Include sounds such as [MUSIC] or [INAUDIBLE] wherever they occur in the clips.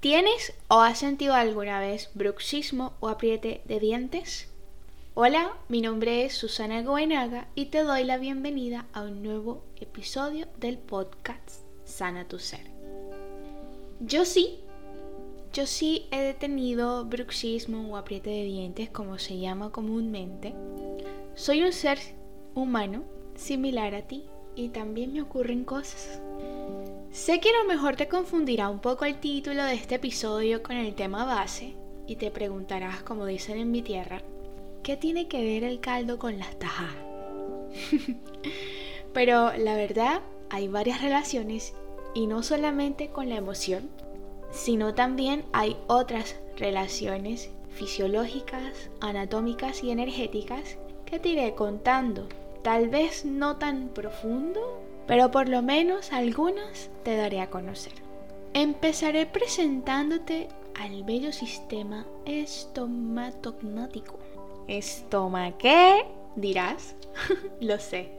¿Tienes o has sentido alguna vez bruxismo o apriete de dientes? Hola, mi nombre es Susana Goenaga y te doy la bienvenida a un nuevo episodio del podcast Sana tu Ser. Yo sí, yo sí he detenido bruxismo o apriete de dientes como se llama comúnmente. Soy un ser humano similar a ti y también me ocurren cosas. Sé que a lo mejor te confundirá un poco el título de este episodio con el tema base y te preguntarás, como dicen en mi tierra, ¿qué tiene que ver el caldo con las tajadas? [LAUGHS] Pero la verdad, hay varias relaciones y no solamente con la emoción, sino también hay otras relaciones fisiológicas, anatómicas y energéticas que te iré contando. Tal vez no tan profundo, pero por lo menos algunas te daré a conocer. Empezaré presentándote al bello sistema estomatognático. ¿Estoma qué? Dirás. [LAUGHS] lo sé.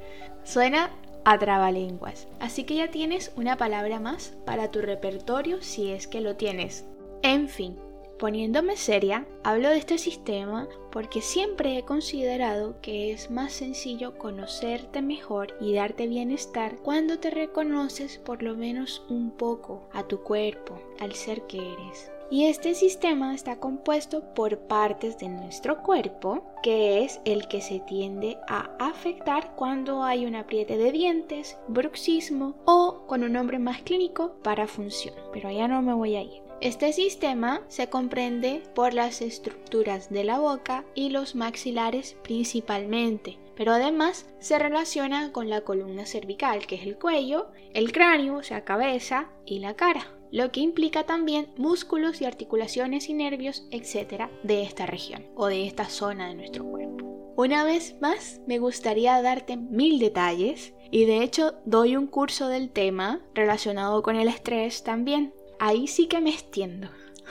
Suena a trabalenguas. Así que ya tienes una palabra más para tu repertorio si es que lo tienes. En fin, Poniéndome seria, hablo de este sistema porque siempre he considerado que es más sencillo conocerte mejor y darte bienestar cuando te reconoces por lo menos un poco a tu cuerpo, al ser que eres. Y este sistema está compuesto por partes de nuestro cuerpo, que es el que se tiende a afectar cuando hay un apriete de dientes, bruxismo o, con un nombre más clínico, parafunción. Pero allá no me voy a ir. Este sistema se comprende por las estructuras de la boca y los maxilares principalmente, pero además se relaciona con la columna cervical, que es el cuello, el cráneo, o sea, cabeza, y la cara, lo que implica también músculos y articulaciones y nervios, etc., de esta región o de esta zona de nuestro cuerpo. Una vez más, me gustaría darte mil detalles y de hecho doy un curso del tema relacionado con el estrés también, ahí sí que me extiendo.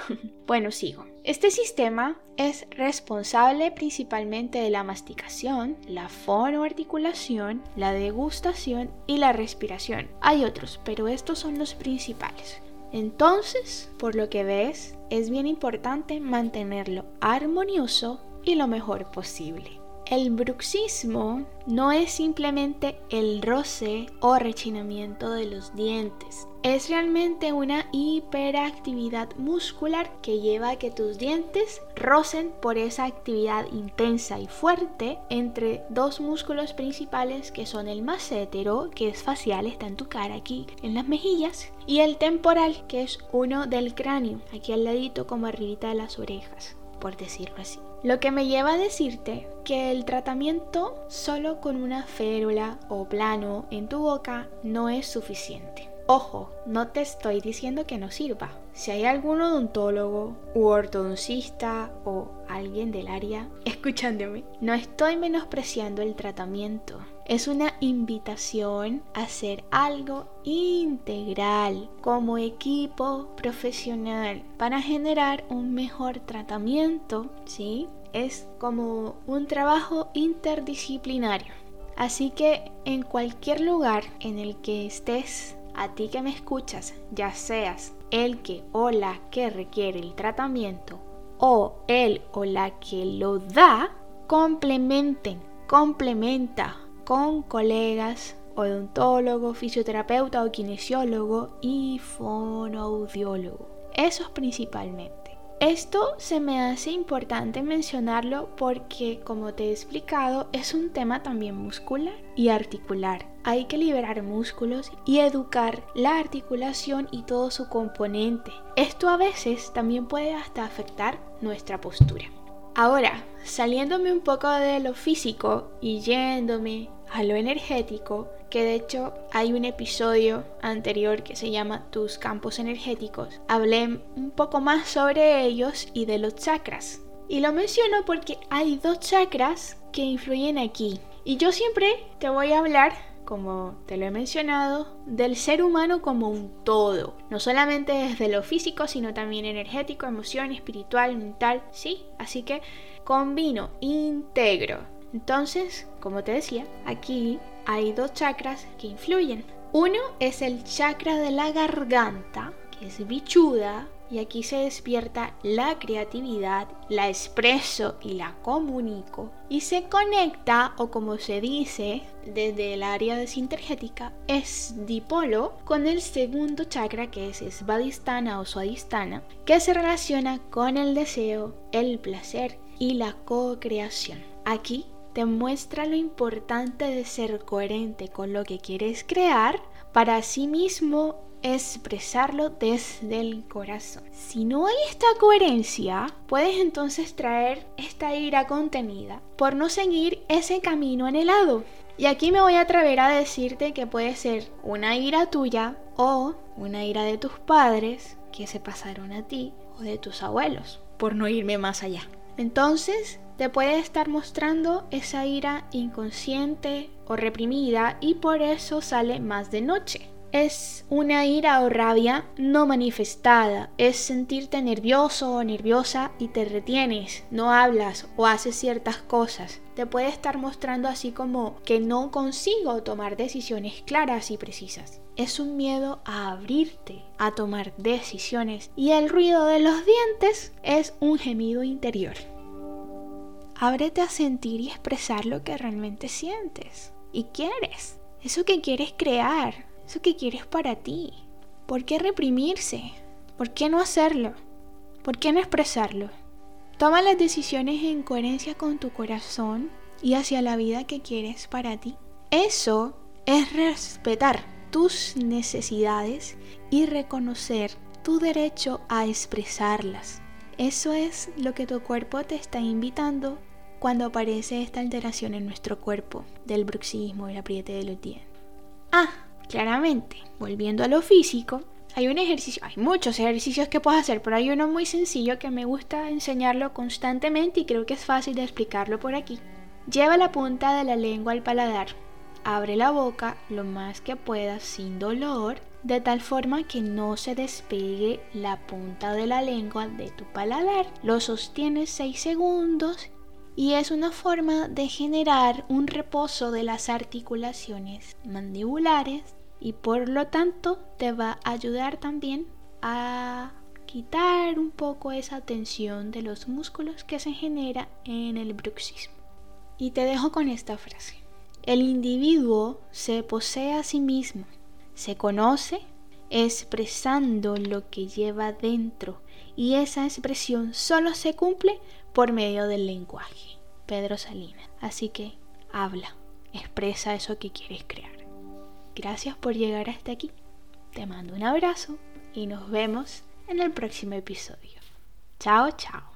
[LAUGHS] bueno, sigo. Este sistema es responsable principalmente de la masticación, la fonoarticulación, la degustación y la respiración. Hay otros, pero estos son los principales. Entonces, por lo que ves, es bien importante mantenerlo armonioso y lo mejor posible. El bruxismo no es simplemente el roce o rechinamiento de los dientes. Es realmente una hiperactividad muscular que lleva a que tus dientes rocen por esa actividad intensa y fuerte entre dos músculos principales que son el massétero, que es facial, está en tu cara aquí en las mejillas, y el temporal, que es uno del cráneo, aquí al ladito como arribita de las orejas, por decirlo así. Lo que me lleva a decirte que el tratamiento solo con una férula o plano en tu boca no es suficiente. Ojo, no te estoy diciendo que no sirva. Si hay algún odontólogo u ortodoncista o alguien del área escuchándome, no estoy menospreciando el tratamiento. Es una invitación a hacer algo integral como equipo profesional para generar un mejor tratamiento, ¿sí? Es como un trabajo interdisciplinario. Así que en cualquier lugar en el que estés a ti que me escuchas, ya seas el que o la que requiere el tratamiento o el o la que lo da, complementen, complementa con colegas odontólogo, fisioterapeuta o kinesiólogo y fonoaudiólogo. Eso es principalmente. Esto se me hace importante mencionarlo porque, como te he explicado, es un tema también muscular y articular. Hay que liberar músculos y educar la articulación y todo su componente. Esto a veces también puede hasta afectar nuestra postura. Ahora, saliéndome un poco de lo físico y yéndome a lo energético, que de hecho hay un episodio anterior que se llama Tus campos energéticos. Hablé un poco más sobre ellos y de los chakras. Y lo menciono porque hay dos chakras que influyen aquí. Y yo siempre te voy a hablar, como te lo he mencionado, del ser humano como un todo. No solamente desde lo físico, sino también energético, emoción, espiritual, mental, ¿sí? Así que combino, integro entonces, como te decía, aquí hay dos chakras que influyen. Uno es el chakra de la garganta, que es bichuda, y aquí se despierta la creatividad, la expreso y la comunico y se conecta o como se dice desde el área de sintergética es dipolo con el segundo chakra que es svadhisthana o swadhisthana que se relaciona con el deseo, el placer y la co-creación. Aquí te muestra lo importante de ser coherente con lo que quieres crear para sí mismo expresarlo desde el corazón. Si no hay esta coherencia, puedes entonces traer esta ira contenida por no seguir ese camino anhelado. Y aquí me voy a atrever a decirte que puede ser una ira tuya o una ira de tus padres que se pasaron a ti o de tus abuelos, por no irme más allá. Entonces, te puede estar mostrando esa ira inconsciente o reprimida y por eso sale más de noche. Es una ira o rabia no manifestada, es sentirte nervioso o nerviosa y te retienes, no hablas o haces ciertas cosas. Te puede estar mostrando así como que no consigo tomar decisiones claras y precisas. Es un miedo a abrirte, a tomar decisiones y el ruido de los dientes es un gemido interior. Ábrete a sentir y expresar lo que realmente sientes y quieres. Eso que quieres crear, eso que quieres para ti. ¿Por qué reprimirse? ¿Por qué no hacerlo? ¿Por qué no expresarlo? Toma las decisiones en coherencia con tu corazón y hacia la vida que quieres para ti. Eso es respetar tus necesidades y reconocer tu derecho a expresarlas. Eso es lo que tu cuerpo te está invitando cuando aparece esta alteración en nuestro cuerpo del bruxismo el apriete de los dientes. Ah, Claramente, volviendo a lo físico, hay un ejercicio, hay muchos ejercicios que puedes hacer, pero hay uno muy sencillo que me gusta enseñarlo constantemente y creo que es fácil de explicarlo por aquí. Lleva la punta de la lengua al paladar, abre la boca lo más que puedas sin dolor, de tal forma que no se despegue la punta de la lengua de tu paladar. Lo sostienes 6 segundos y es una forma de generar un reposo de las articulaciones mandibulares y por lo tanto te va a ayudar también a quitar un poco esa tensión de los músculos que se genera en el bruxismo. Y te dejo con esta frase. El individuo se posee a sí mismo, se conoce expresando lo que lleva dentro y esa expresión solo se cumple por medio del lenguaje. Pedro Salinas. Así que habla, expresa eso que quieres crear. Gracias por llegar hasta aquí. Te mando un abrazo y nos vemos en el próximo episodio. Chao, chao.